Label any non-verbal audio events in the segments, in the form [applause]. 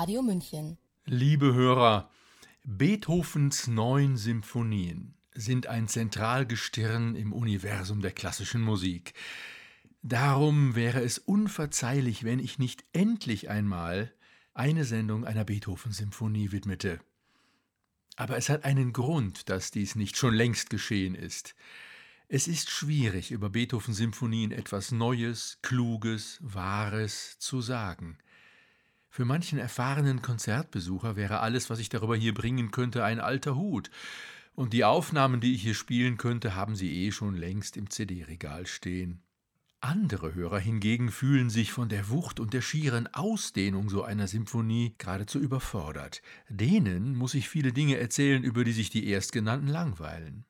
Radio München. Liebe Hörer, Beethovens neun Symphonien sind ein Zentralgestirn im Universum der klassischen Musik. Darum wäre es unverzeihlich, wenn ich nicht endlich einmal eine Sendung einer Beethoven-Symphonie widmete. Aber es hat einen Grund, dass dies nicht schon längst geschehen ist. Es ist schwierig, über Beethoven-Symphonien etwas Neues, Kluges, Wahres zu sagen. Für manchen erfahrenen Konzertbesucher wäre alles, was ich darüber hier bringen könnte, ein alter Hut. Und die Aufnahmen, die ich hier spielen könnte, haben sie eh schon längst im CD-Regal stehen. Andere Hörer hingegen fühlen sich von der Wucht und der schieren Ausdehnung so einer Symphonie geradezu überfordert. Denen muss ich viele Dinge erzählen, über die sich die Erstgenannten langweilen.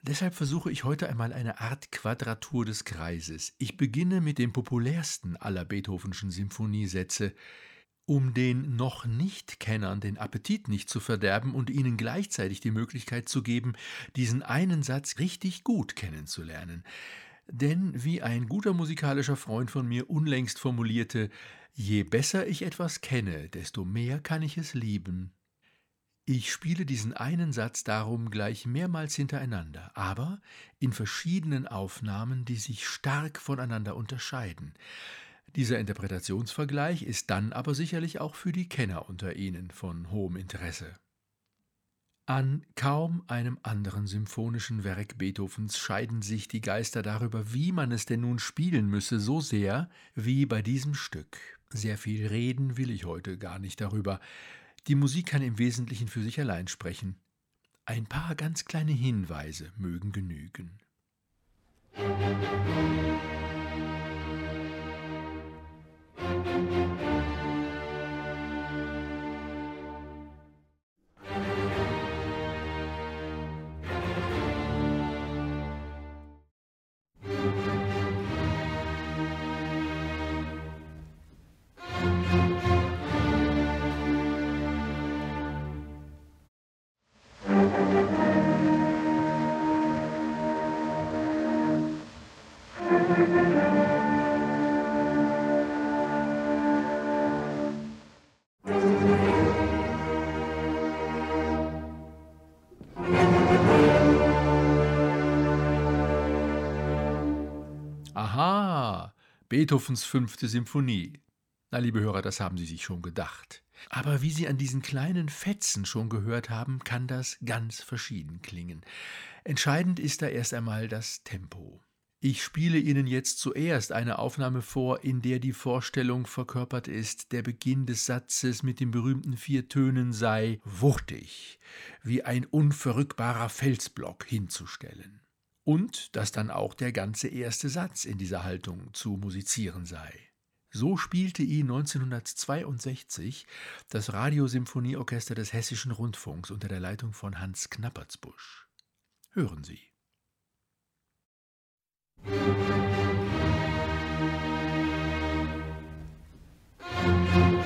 Deshalb versuche ich heute einmal eine Art Quadratur des Kreises. Ich beginne mit dem populärsten aller Beethovenschen Symphoniesätze, um den noch Nicht-Kennern den Appetit nicht zu verderben und ihnen gleichzeitig die Möglichkeit zu geben, diesen einen Satz richtig gut kennenzulernen. Denn wie ein guter musikalischer Freund von mir unlängst formulierte, je besser ich etwas kenne, desto mehr kann ich es lieben. Ich spiele diesen einen Satz darum gleich mehrmals hintereinander, aber in verschiedenen Aufnahmen, die sich stark voneinander unterscheiden. Dieser Interpretationsvergleich ist dann aber sicherlich auch für die Kenner unter Ihnen von hohem Interesse. An kaum einem anderen symphonischen Werk Beethovens scheiden sich die Geister darüber, wie man es denn nun spielen müsse, so sehr wie bei diesem Stück. Sehr viel reden will ich heute gar nicht darüber. Die Musik kann im Wesentlichen für sich allein sprechen. Ein paar ganz kleine Hinweise mögen genügen. Musik Beethovens fünfte Symphonie. Na, liebe Hörer, das haben Sie sich schon gedacht. Aber wie Sie an diesen kleinen Fetzen schon gehört haben, kann das ganz verschieden klingen. Entscheidend ist da erst einmal das Tempo. Ich spiele Ihnen jetzt zuerst eine Aufnahme vor, in der die Vorstellung verkörpert ist, der Beginn des Satzes mit den berühmten vier Tönen sei wuchtig, wie ein unverrückbarer Felsblock hinzustellen und dass dann auch der ganze erste Satz in dieser Haltung zu musizieren sei. So spielte ihn 1962 das Radiosymphonieorchester des Hessischen Rundfunks unter der Leitung von Hans Knappertsbusch. Hören Sie. Musik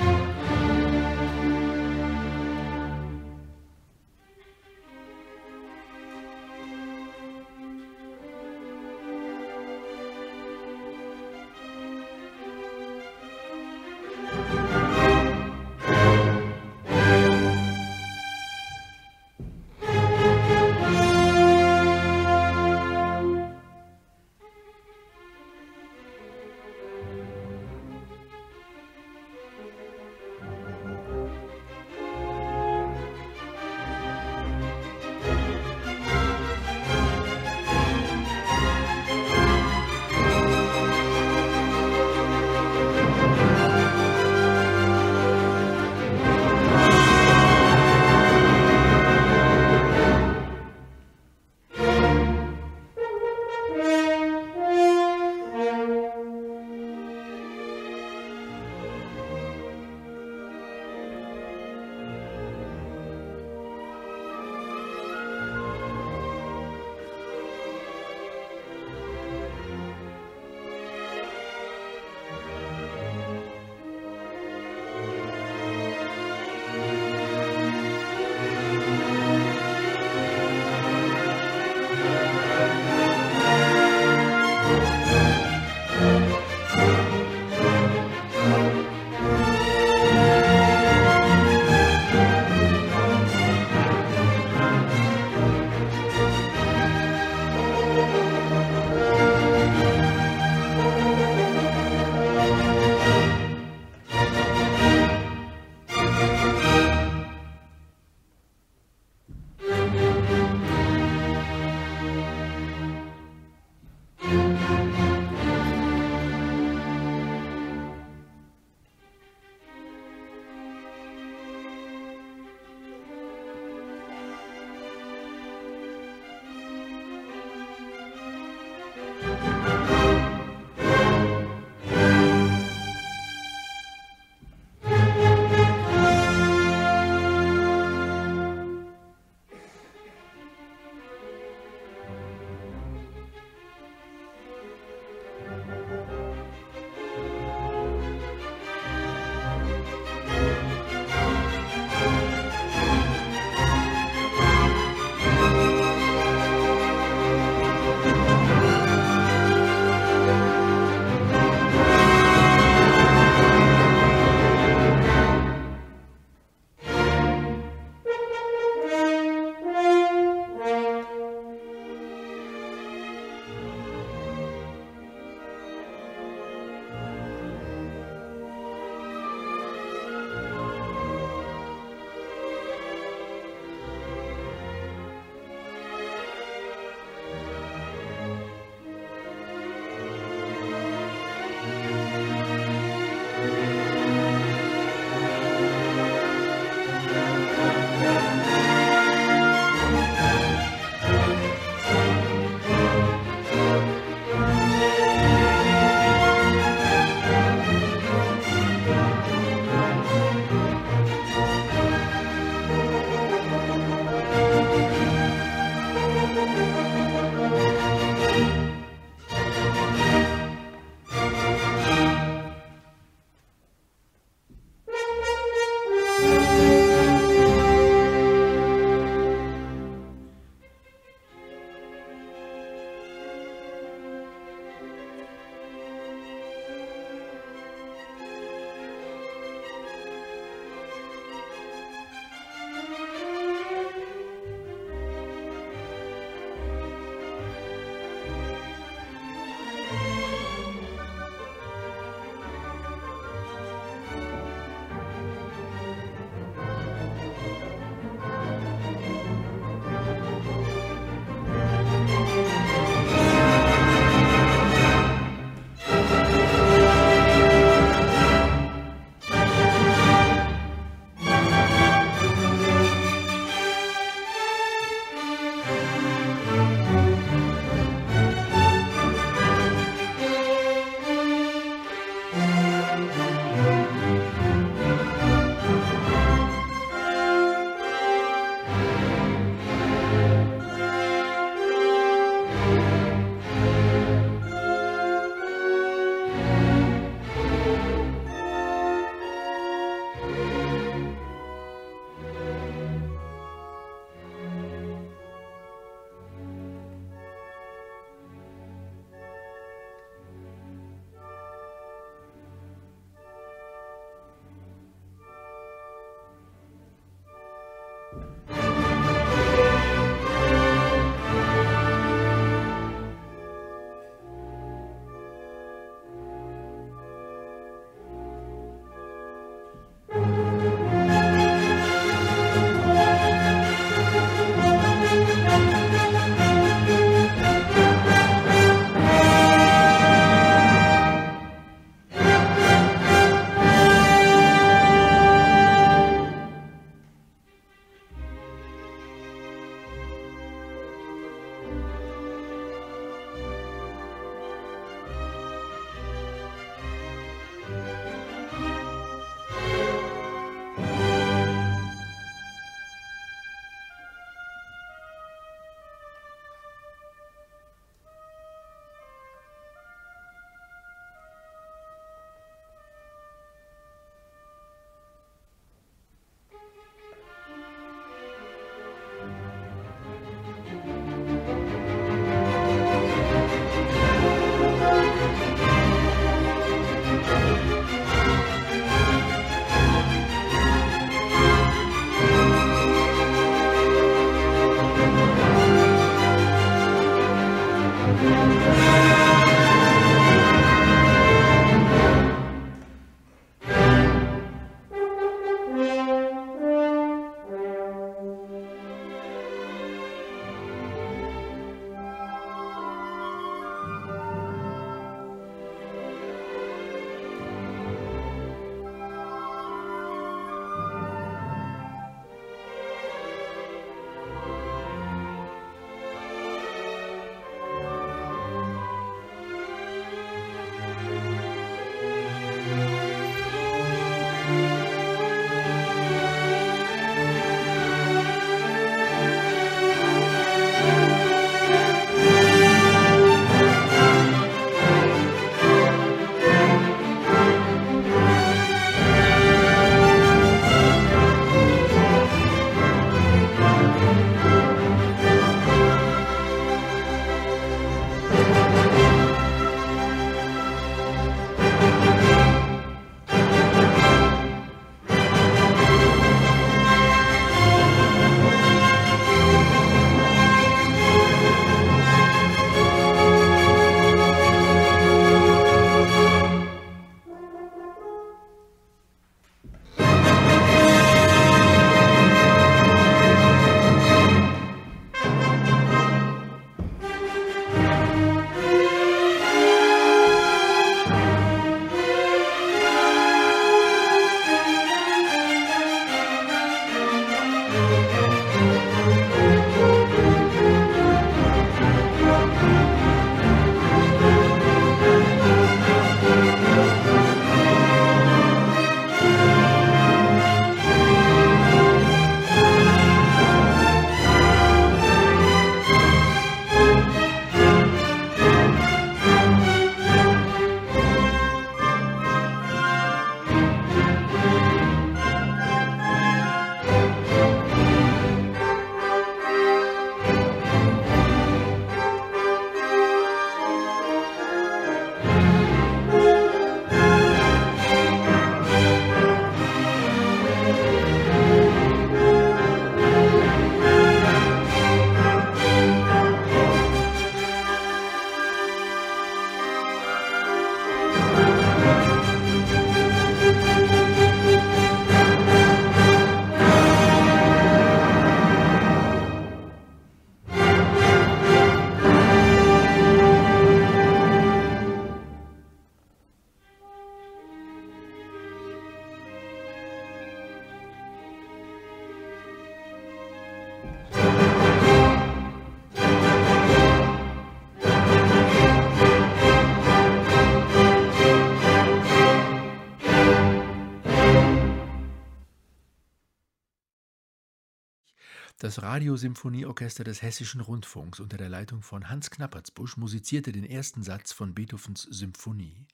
Das Radiosymphonieorchester des Hessischen Rundfunks unter der Leitung von Hans Knappertsbusch musizierte den ersten Satz von Beethovens Symphonie.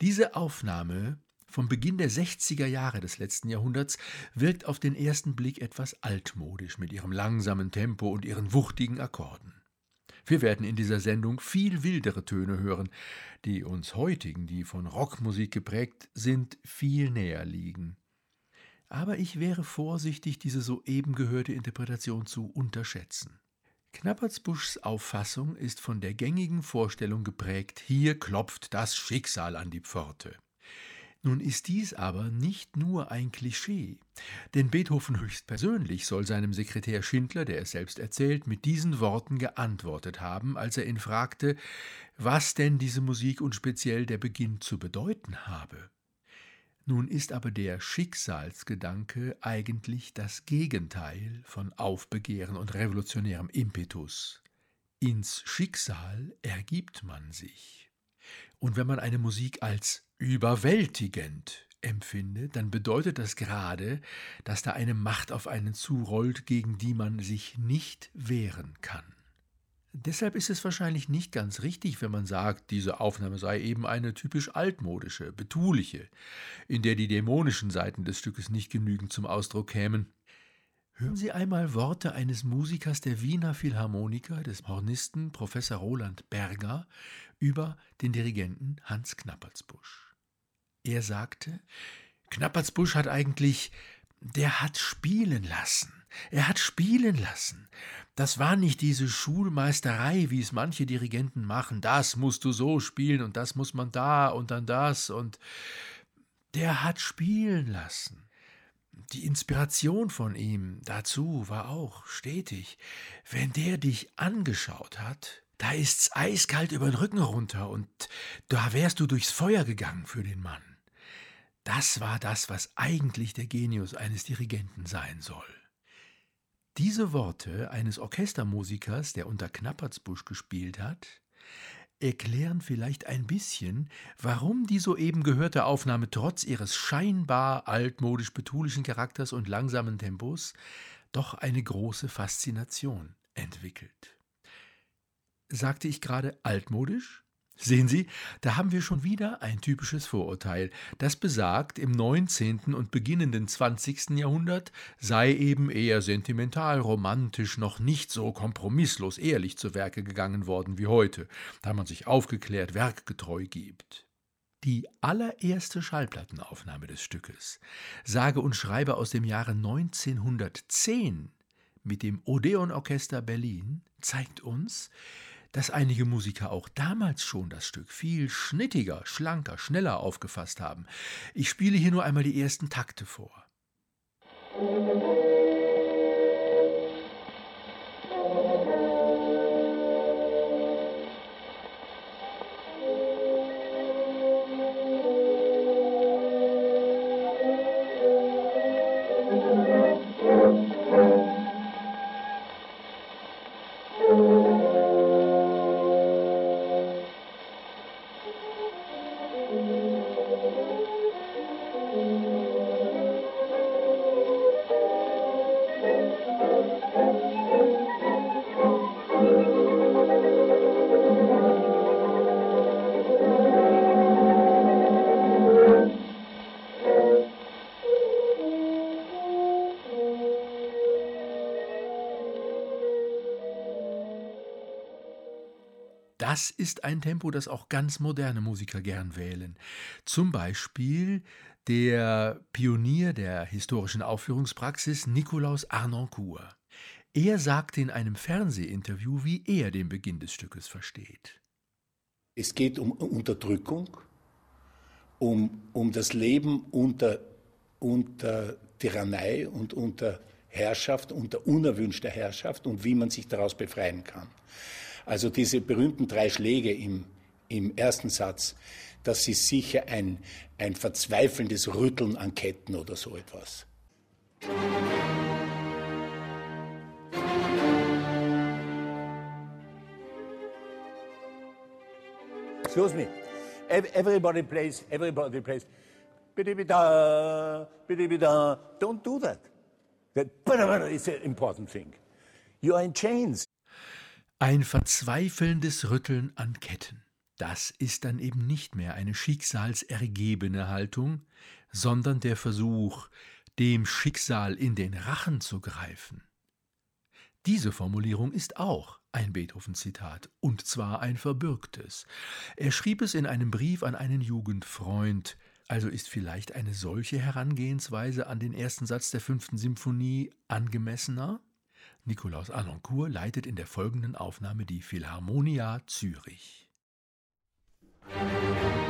Diese Aufnahme vom Beginn der 60er Jahre des letzten Jahrhunderts wirkt auf den ersten Blick etwas altmodisch mit ihrem langsamen Tempo und ihren wuchtigen Akkorden. Wir werden in dieser Sendung viel wildere Töne hören, die uns heutigen, die von Rockmusik geprägt sind, viel näher liegen. Aber ich wäre vorsichtig, diese soeben gehörte Interpretation zu unterschätzen. Knappertsbuschs Auffassung ist von der gängigen Vorstellung geprägt, hier klopft das Schicksal an die Pforte. Nun ist dies aber nicht nur ein Klischee, denn Beethoven höchstpersönlich soll seinem Sekretär Schindler, der es selbst erzählt, mit diesen Worten geantwortet haben, als er ihn fragte, was denn diese Musik und speziell der Beginn zu bedeuten habe. Nun ist aber der Schicksalsgedanke eigentlich das Gegenteil von Aufbegehren und revolutionärem Impetus. Ins Schicksal ergibt man sich. Und wenn man eine Musik als überwältigend empfindet, dann bedeutet das gerade, dass da eine Macht auf einen zurollt, gegen die man sich nicht wehren kann. Deshalb ist es wahrscheinlich nicht ganz richtig, wenn man sagt, diese Aufnahme sei eben eine typisch altmodische, betuliche, in der die dämonischen Seiten des Stückes nicht genügend zum Ausdruck kämen. Hören Sie einmal Worte eines Musikers der Wiener Philharmoniker, des Hornisten Professor Roland Berger, über den Dirigenten Hans Knappertsbusch. Er sagte, Knappertsbusch hat eigentlich, der hat spielen lassen. Er hat spielen lassen. Das war nicht diese Schulmeisterei, wie es manche Dirigenten machen. Das musst du so spielen und das muss man da und dann das und der hat spielen lassen. Die Inspiration von ihm dazu war auch stetig. Wenn der dich angeschaut hat, da ist's eiskalt über den Rücken runter und da wärst du durchs Feuer gegangen für den Mann. Das war das, was eigentlich der Genius eines Dirigenten sein soll. Diese Worte eines Orchestermusikers, der unter Knappertsbusch gespielt hat, erklären vielleicht ein bisschen, warum die soeben gehörte Aufnahme trotz ihres scheinbar altmodisch betulischen Charakters und langsamen Tempos doch eine große Faszination entwickelt. Sagte ich gerade altmodisch? Sehen Sie, da haben wir schon wieder ein typisches Vorurteil, das besagt, im 19. und beginnenden 20. Jahrhundert sei eben eher sentimental, romantisch, noch nicht so kompromisslos ehrlich zu Werke gegangen worden wie heute, da man sich aufgeklärt werkgetreu gibt. Die allererste Schallplattenaufnahme des Stückes, sage und schreibe aus dem Jahre 1910 mit dem Odeon Orchester Berlin, zeigt uns, dass einige Musiker auch damals schon das Stück viel schnittiger, schlanker, schneller aufgefasst haben. Ich spiele hier nur einmal die ersten Takte vor. Das ist ein Tempo, das auch ganz moderne Musiker gern wählen. Zum Beispiel der Pionier der historischen Aufführungspraxis Nikolaus Arnoncourt. Er sagte in einem Fernsehinterview, wie er den Beginn des Stückes versteht. Es geht um Unterdrückung, um, um das Leben unter, unter Tyrannei und unter Herrschaft, unter unerwünschter Herrschaft und wie man sich daraus befreien kann. Also diese berühmten drei Schläge im, im ersten Satz, das ist sicher ein, ein verzweifelndes Rütteln an Ketten oder so etwas. Excuse me. Everybody plays, everybody plays. Don't do that. That [laughs] is an important thing. You are in chains. Ein verzweifelndes Rütteln an Ketten. Das ist dann eben nicht mehr eine schicksalsergebene Haltung, sondern der Versuch, dem Schicksal in den Rachen zu greifen. Diese Formulierung ist auch ein Beethoven-Zitat, und zwar ein verbürgtes. Er schrieb es in einem Brief an einen Jugendfreund, also ist vielleicht eine solche Herangehensweise an den ersten Satz der fünften Symphonie angemessener? Nikolaus Alencourt leitet in der folgenden Aufnahme die Philharmonia Zürich. Musik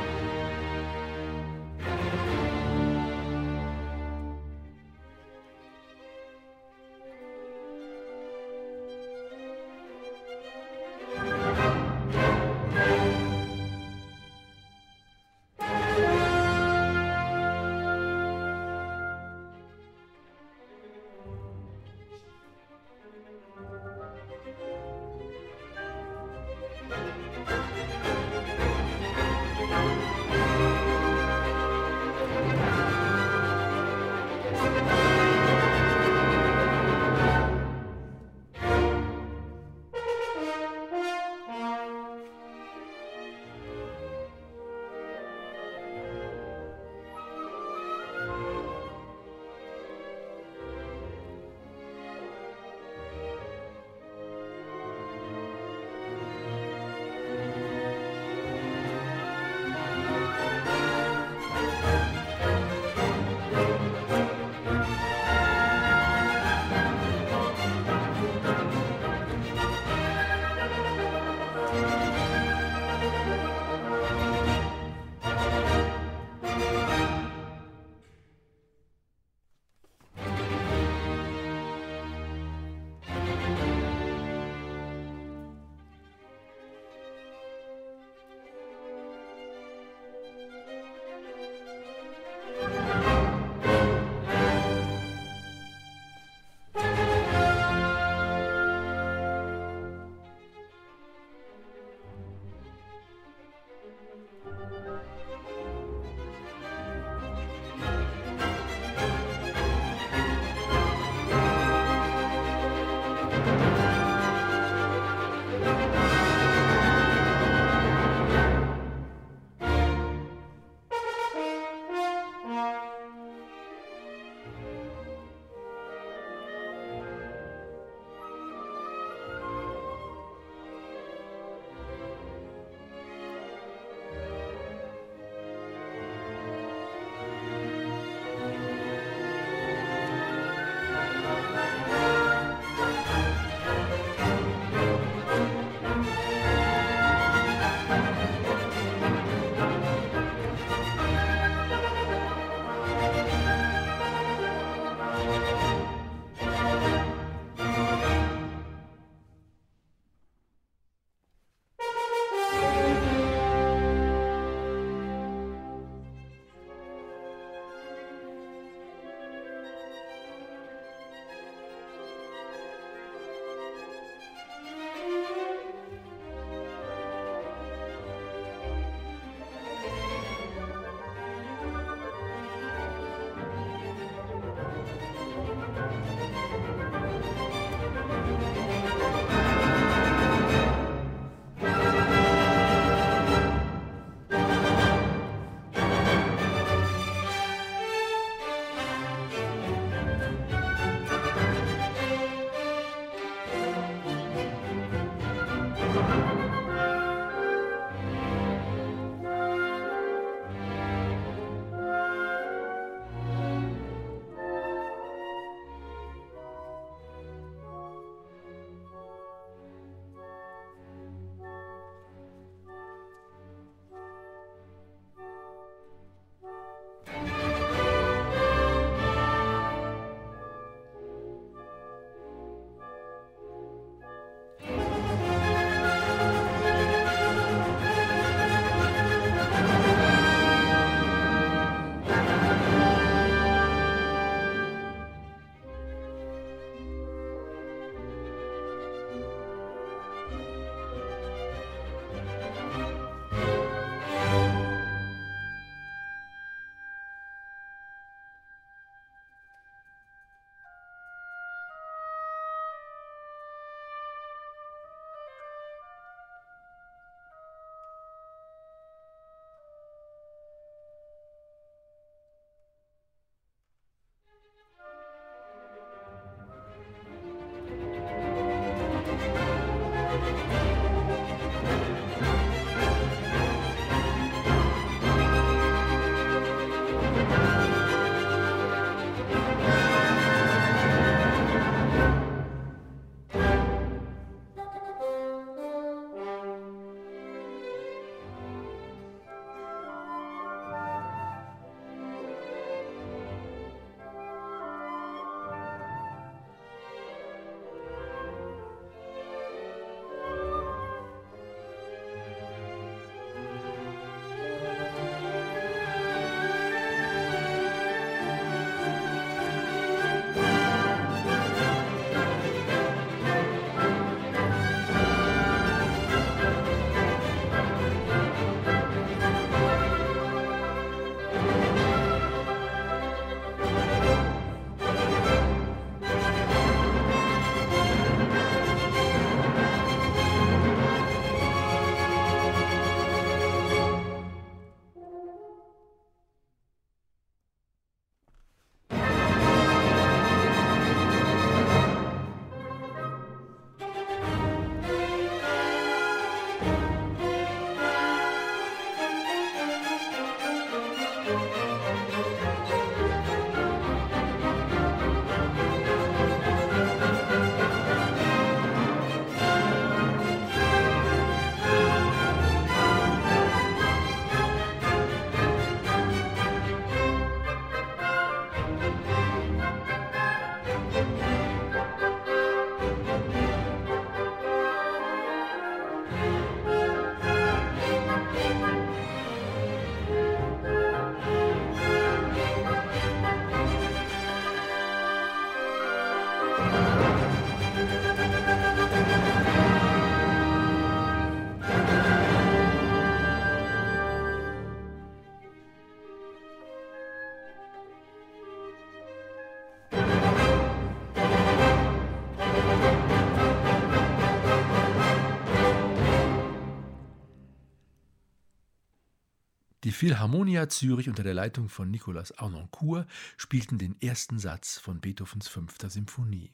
Philharmonia Zürich unter der Leitung von Nicolas Arnoncourt spielten den ersten Satz von Beethovens fünfter Symphonie.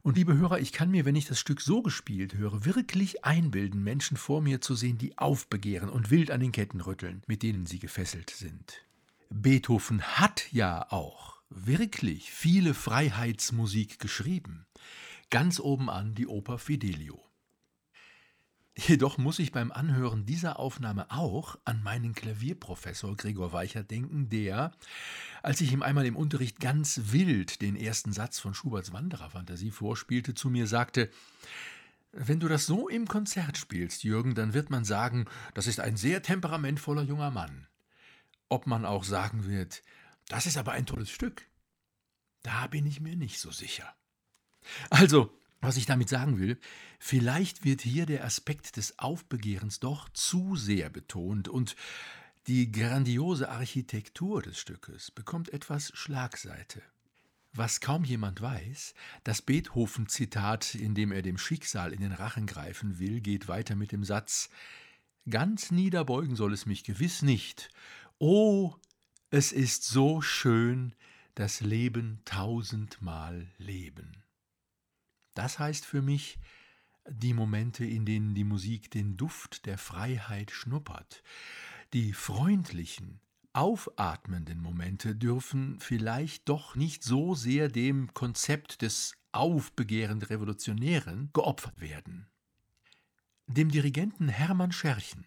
Und liebe Hörer, ich kann mir, wenn ich das Stück so gespielt höre, wirklich einbilden, Menschen vor mir zu sehen, die aufbegehren und wild an den Ketten rütteln, mit denen sie gefesselt sind. Beethoven hat ja auch wirklich viele Freiheitsmusik geschrieben. Ganz oben an die Oper Fidelio. Jedoch muss ich beim Anhören dieser Aufnahme auch an meinen Klavierprofessor Gregor Weicher denken, der, als ich ihm einmal im Unterricht ganz wild den ersten Satz von Schuberts Wandererfantasie vorspielte, zu mir sagte, wenn du das so im Konzert spielst, Jürgen, dann wird man sagen, das ist ein sehr temperamentvoller junger Mann. Ob man auch sagen wird, das ist aber ein tolles Stück, da bin ich mir nicht so sicher. Also, was ich damit sagen will, vielleicht wird hier der Aspekt des Aufbegehrens doch zu sehr betont und die grandiose Architektur des Stückes bekommt etwas Schlagseite. Was kaum jemand weiß, das Beethoven-Zitat, in dem er dem Schicksal in den Rachen greifen will, geht weiter mit dem Satz: Ganz niederbeugen soll es mich gewiss nicht. Oh, es ist so schön, das Leben tausendmal leben. Das heißt für mich, die Momente, in denen die Musik den Duft der Freiheit schnuppert, die freundlichen, aufatmenden Momente dürfen vielleicht doch nicht so sehr dem Konzept des aufbegehrend Revolutionären geopfert werden. Dem Dirigenten Hermann Scherchen,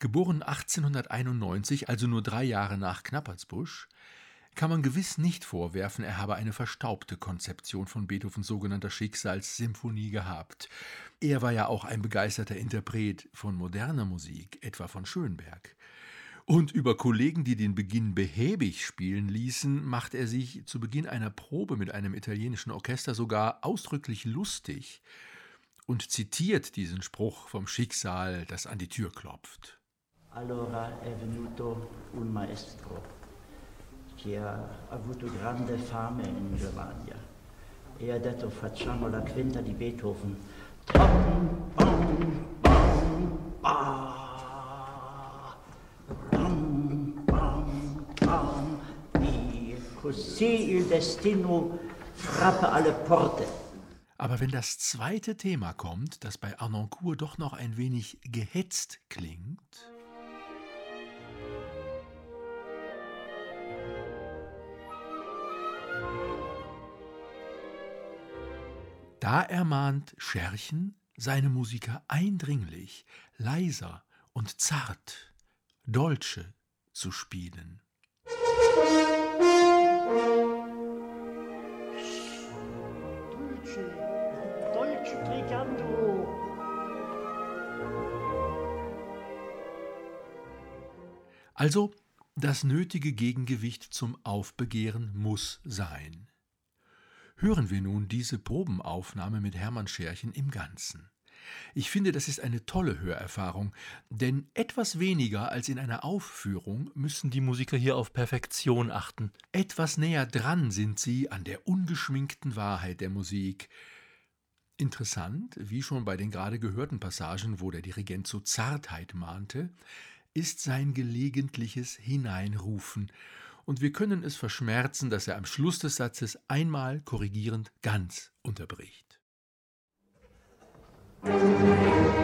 geboren 1891, also nur drei Jahre nach Knappertsbusch, kann man gewiss nicht vorwerfen, er habe eine verstaubte Konzeption von Beethovens sogenannter Schicksalssymphonie gehabt. Er war ja auch ein begeisterter Interpret von moderner Musik, etwa von Schönberg. Und über Kollegen, die den Beginn behäbig spielen ließen, macht er sich zu Beginn einer Probe mit einem italienischen Orchester sogar ausdrücklich lustig und zitiert diesen Spruch vom Schicksal, das an die Tür klopft. Allora è venuto un maestro che ha avuto grande fame in Germania e ha detto facciamo la quinta di Beethoven. Bam, bam, bam, e così il destino frappa alle porte. Aber wenn das zweite Thema kommt, das bei Arnoncourt doch noch ein wenig gehetzt klingt, Da ermahnt Scherchen seine Musiker eindringlich, leiser und zart, Dolce zu spielen. Dolce, dolce brigando. Also, das nötige Gegengewicht zum Aufbegehren muss sein hören wir nun diese Probenaufnahme mit Hermann Scherchen im Ganzen. Ich finde, das ist eine tolle Hörerfahrung, denn etwas weniger als in einer Aufführung müssen die Musiker hier auf Perfektion achten. Etwas näher dran sind sie an der ungeschminkten Wahrheit der Musik. Interessant, wie schon bei den gerade gehörten Passagen, wo der Dirigent zur Zartheit mahnte, ist sein gelegentliches Hineinrufen und wir können es verschmerzen, dass er am Schluss des Satzes einmal korrigierend ganz unterbricht. Musik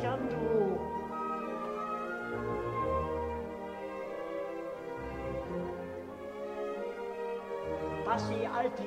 giangiù passi alti.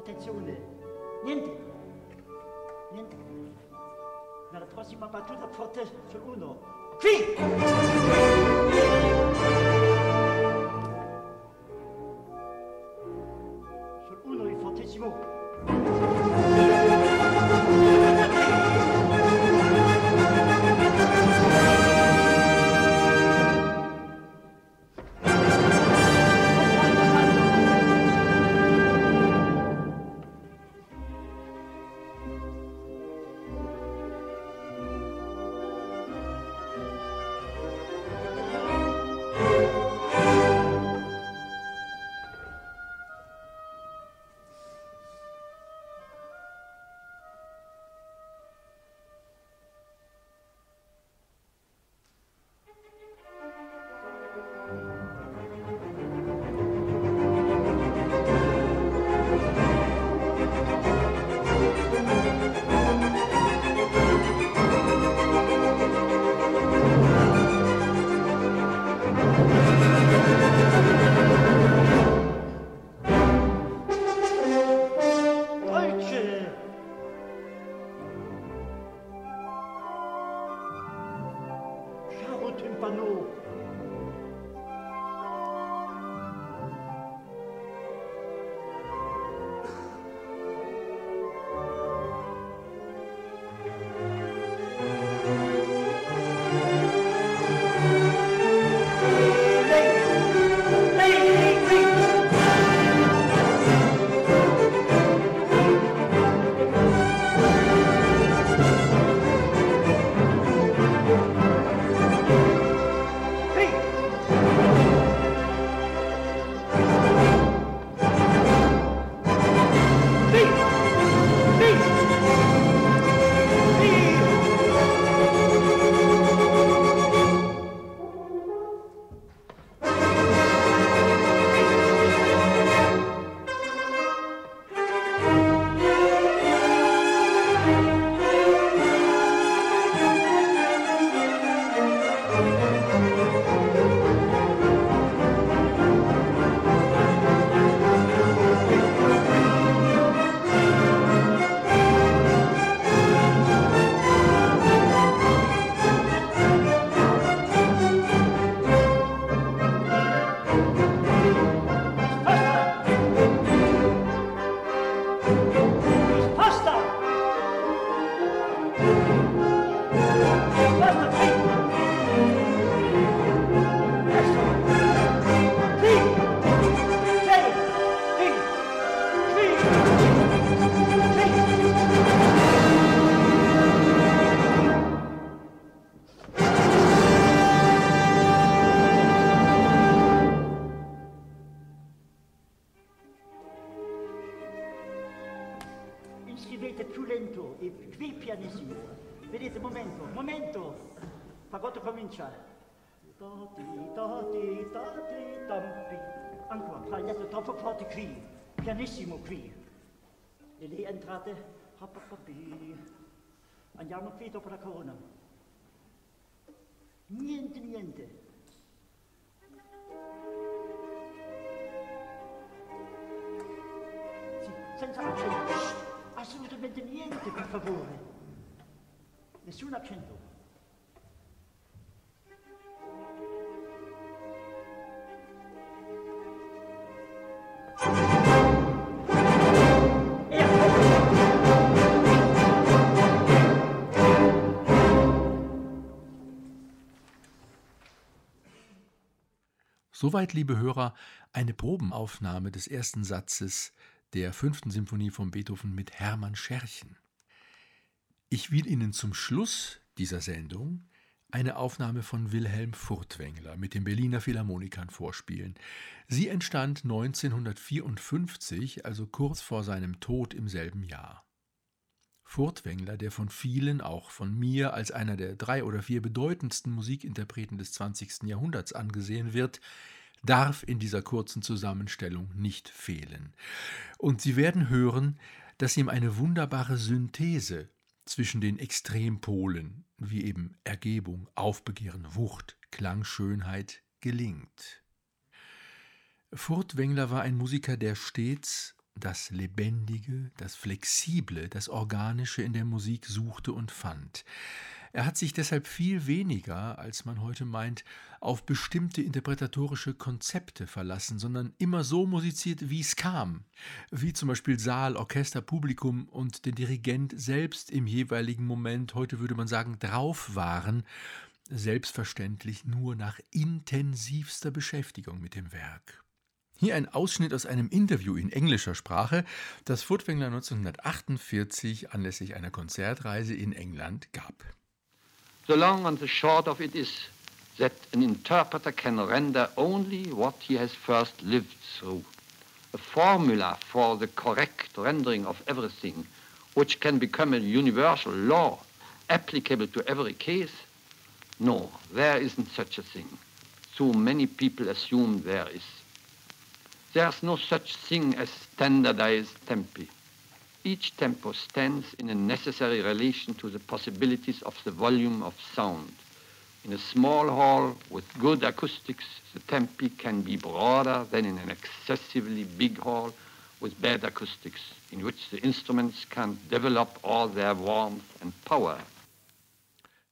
Attenzione, niente, niente. Nella prossima battuta porta solo uno. Qui! scrivete più lento e qui pianissimo. Vedete, momento, momento, fagotto comincia. Toti, toti, toti, tampi. Ancora, tagliate troppo forte qui, pianissimo qui. E lì entrate, andiamo qui dopo la corona. Niente, niente. Sì, senza accento. Assolutamente niente, per favore. Nessun accento. Soweit, liebe Hörer, eine Probenaufnahme des ersten Satzes der fünften Symphonie von Beethoven mit Hermann Scherchen. Ich will Ihnen zum Schluss dieser Sendung eine Aufnahme von Wilhelm Furtwängler mit den Berliner Philharmonikern vorspielen. Sie entstand 1954, also kurz vor seinem Tod im selben Jahr. Furtwängler, der von vielen, auch von mir, als einer der drei oder vier bedeutendsten Musikinterpreten des 20. Jahrhunderts angesehen wird, darf in dieser kurzen Zusammenstellung nicht fehlen. Und Sie werden hören, dass ihm eine wunderbare Synthese zwischen den Extrempolen, wie eben Ergebung, Aufbegehren, Wucht, Klangschönheit, gelingt. Furtwängler war ein Musiker, der stets das Lebendige, das Flexible, das Organische in der Musik suchte und fand. Er hat sich deshalb viel weniger, als man heute meint, auf bestimmte interpretatorische Konzepte verlassen, sondern immer so musiziert, wie es kam, wie zum Beispiel Saal, Orchester, Publikum und der Dirigent selbst im jeweiligen Moment, heute würde man sagen, drauf waren, selbstverständlich nur nach intensivster Beschäftigung mit dem Werk. Hier ein Ausschnitt aus einem Interview in englischer Sprache, das Furtwängler 1948 anlässlich einer Konzertreise in England gab. The long and the short of it is that an interpreter can render only what he has first lived through. A formula for the correct rendering of everything, which can become a universal law applicable to every case? No, there isn't such a thing. So many people assume there is. There's no such thing as standardized tempi. Each tempo stands in a necessary relation to the possibilities of the volume of sound. In a small hall with good acoustics, the tempi can be broader than in an excessively big hall with bad acoustics, in which the instruments can't develop all their warmth and power.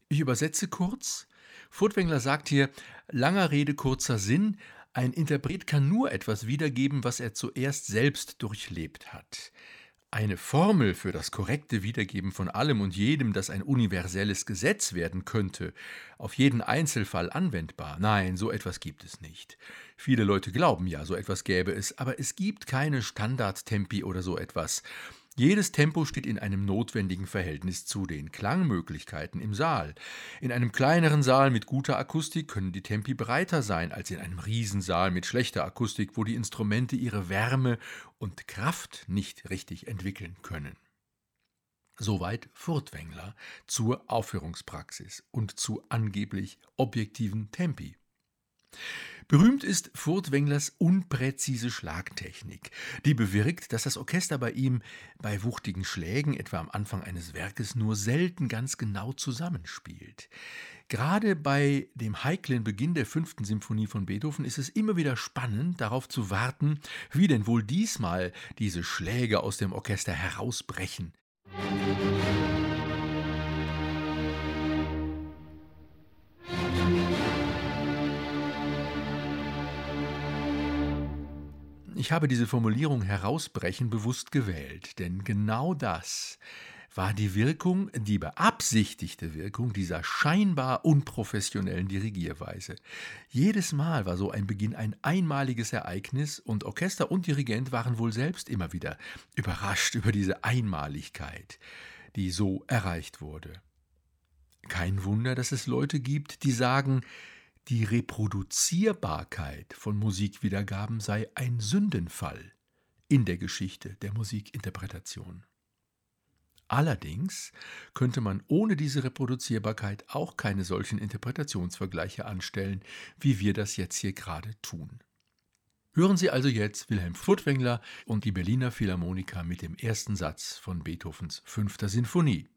Ich übersetze kurz. Furtwängler sagt hier, langer Rede, kurzer Sinn. Ein Interpret kann nur etwas wiedergeben, was er zuerst selbst durchlebt hat. Eine Formel für das korrekte Wiedergeben von allem und jedem, das ein universelles Gesetz werden könnte, auf jeden Einzelfall anwendbar. Nein, so etwas gibt es nicht. Viele Leute glauben ja, so etwas gäbe es, aber es gibt keine Standardtempi oder so etwas. Jedes Tempo steht in einem notwendigen Verhältnis zu den Klangmöglichkeiten im Saal. In einem kleineren Saal mit guter Akustik können die Tempi breiter sein als in einem Riesensaal mit schlechter Akustik, wo die Instrumente ihre Wärme und Kraft nicht richtig entwickeln können. Soweit Furtwängler zur Aufführungspraxis und zu angeblich objektiven Tempi. Berühmt ist Furtwänglers unpräzise Schlagtechnik, die bewirkt, dass das Orchester bei ihm bei wuchtigen Schlägen, etwa am Anfang eines Werkes, nur selten ganz genau zusammenspielt. Gerade bei dem heiklen Beginn der fünften Symphonie von Beethoven ist es immer wieder spannend, darauf zu warten, wie denn wohl diesmal diese Schläge aus dem Orchester herausbrechen. Musik Ich habe diese Formulierung herausbrechen bewusst gewählt, denn genau das war die Wirkung, die beabsichtigte Wirkung dieser scheinbar unprofessionellen Dirigierweise. Jedes Mal war so ein Beginn ein einmaliges Ereignis und Orchester und Dirigent waren wohl selbst immer wieder überrascht über diese Einmaligkeit, die so erreicht wurde. Kein Wunder, dass es Leute gibt, die sagen, die Reproduzierbarkeit von Musikwiedergaben sei ein Sündenfall in der Geschichte der Musikinterpretation. Allerdings könnte man ohne diese Reproduzierbarkeit auch keine solchen Interpretationsvergleiche anstellen, wie wir das jetzt hier gerade tun. Hören Sie also jetzt Wilhelm Furtwängler und die Berliner Philharmoniker mit dem ersten Satz von Beethovens fünfter Sinfonie.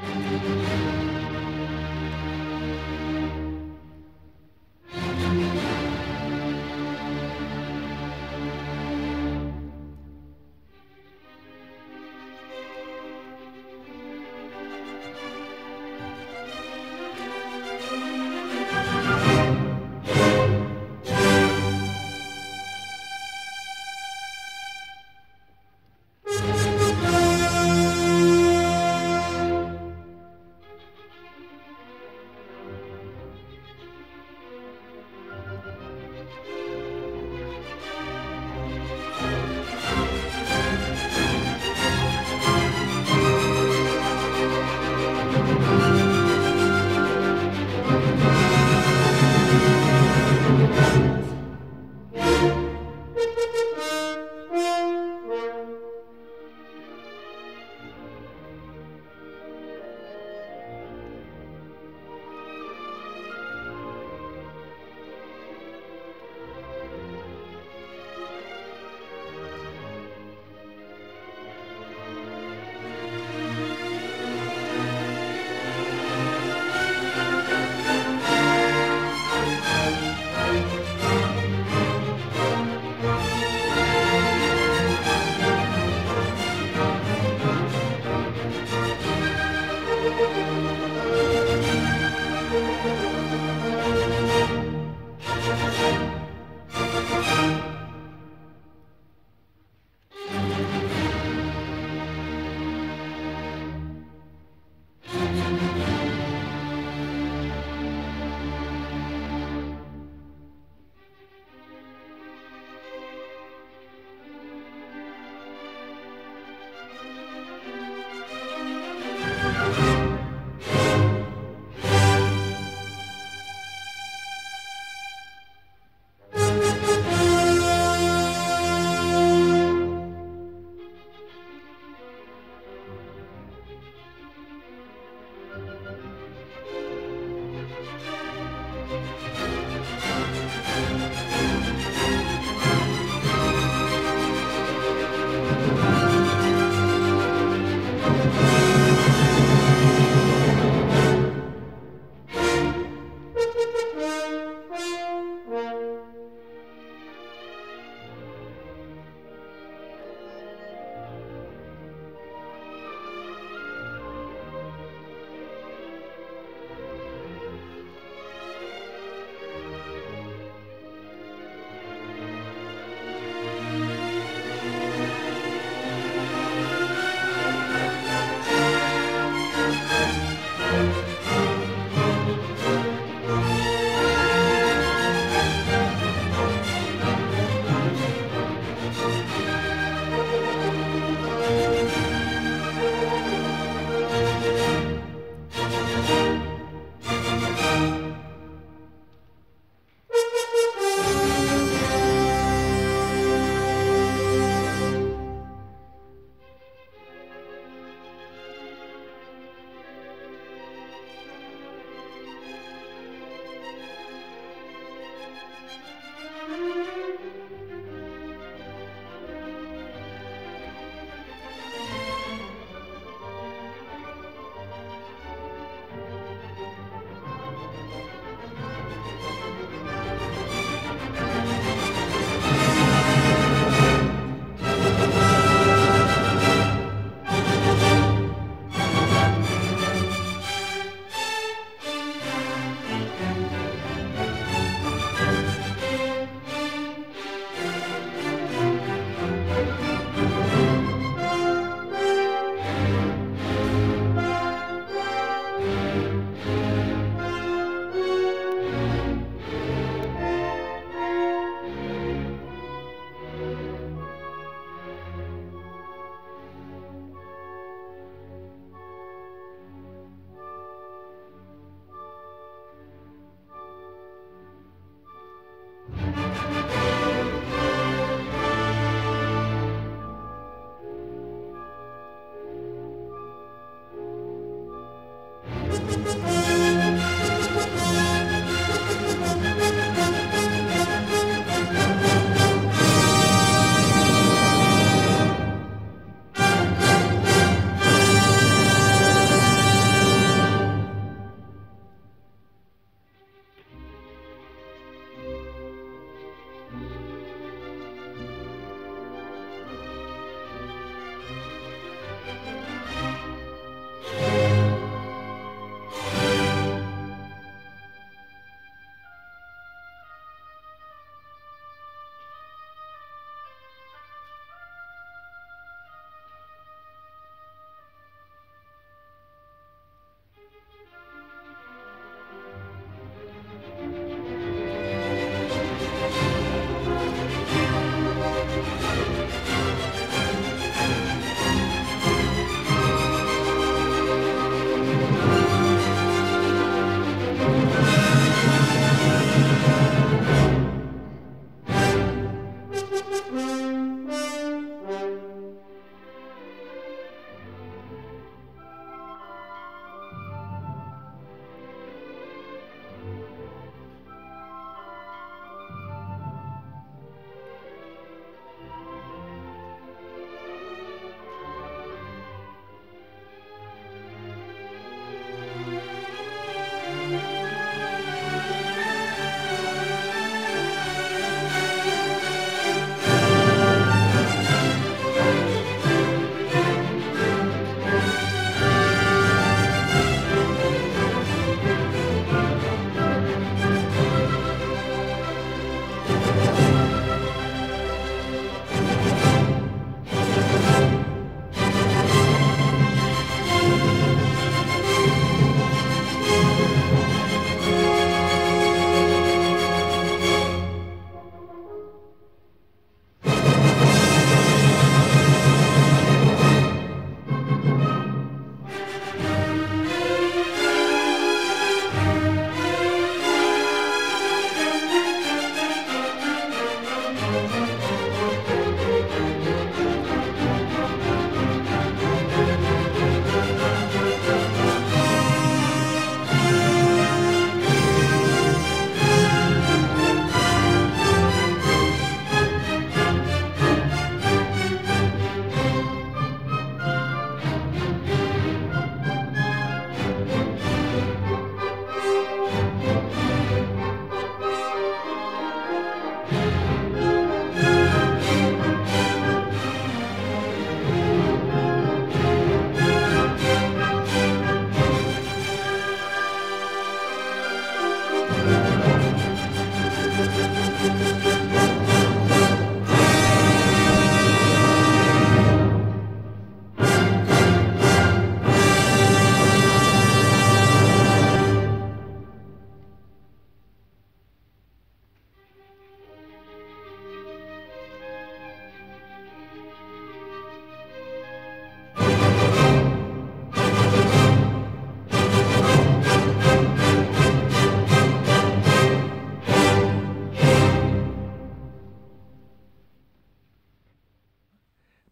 Música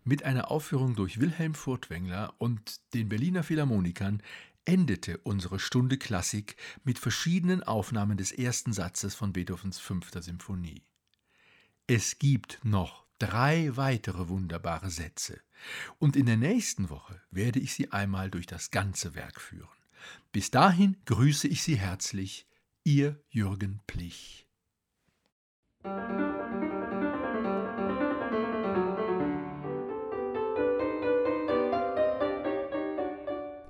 Mit einer Aufführung durch Wilhelm Furtwängler und den Berliner Philharmonikern endete unsere Stunde Klassik mit verschiedenen Aufnahmen des ersten Satzes von Beethovens fünfter Symphonie. Es gibt noch drei weitere wunderbare Sätze, und in der nächsten Woche werde ich Sie einmal durch das ganze Werk führen. Bis dahin grüße ich Sie herzlich, Ihr Jürgen Plich.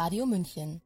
Radio München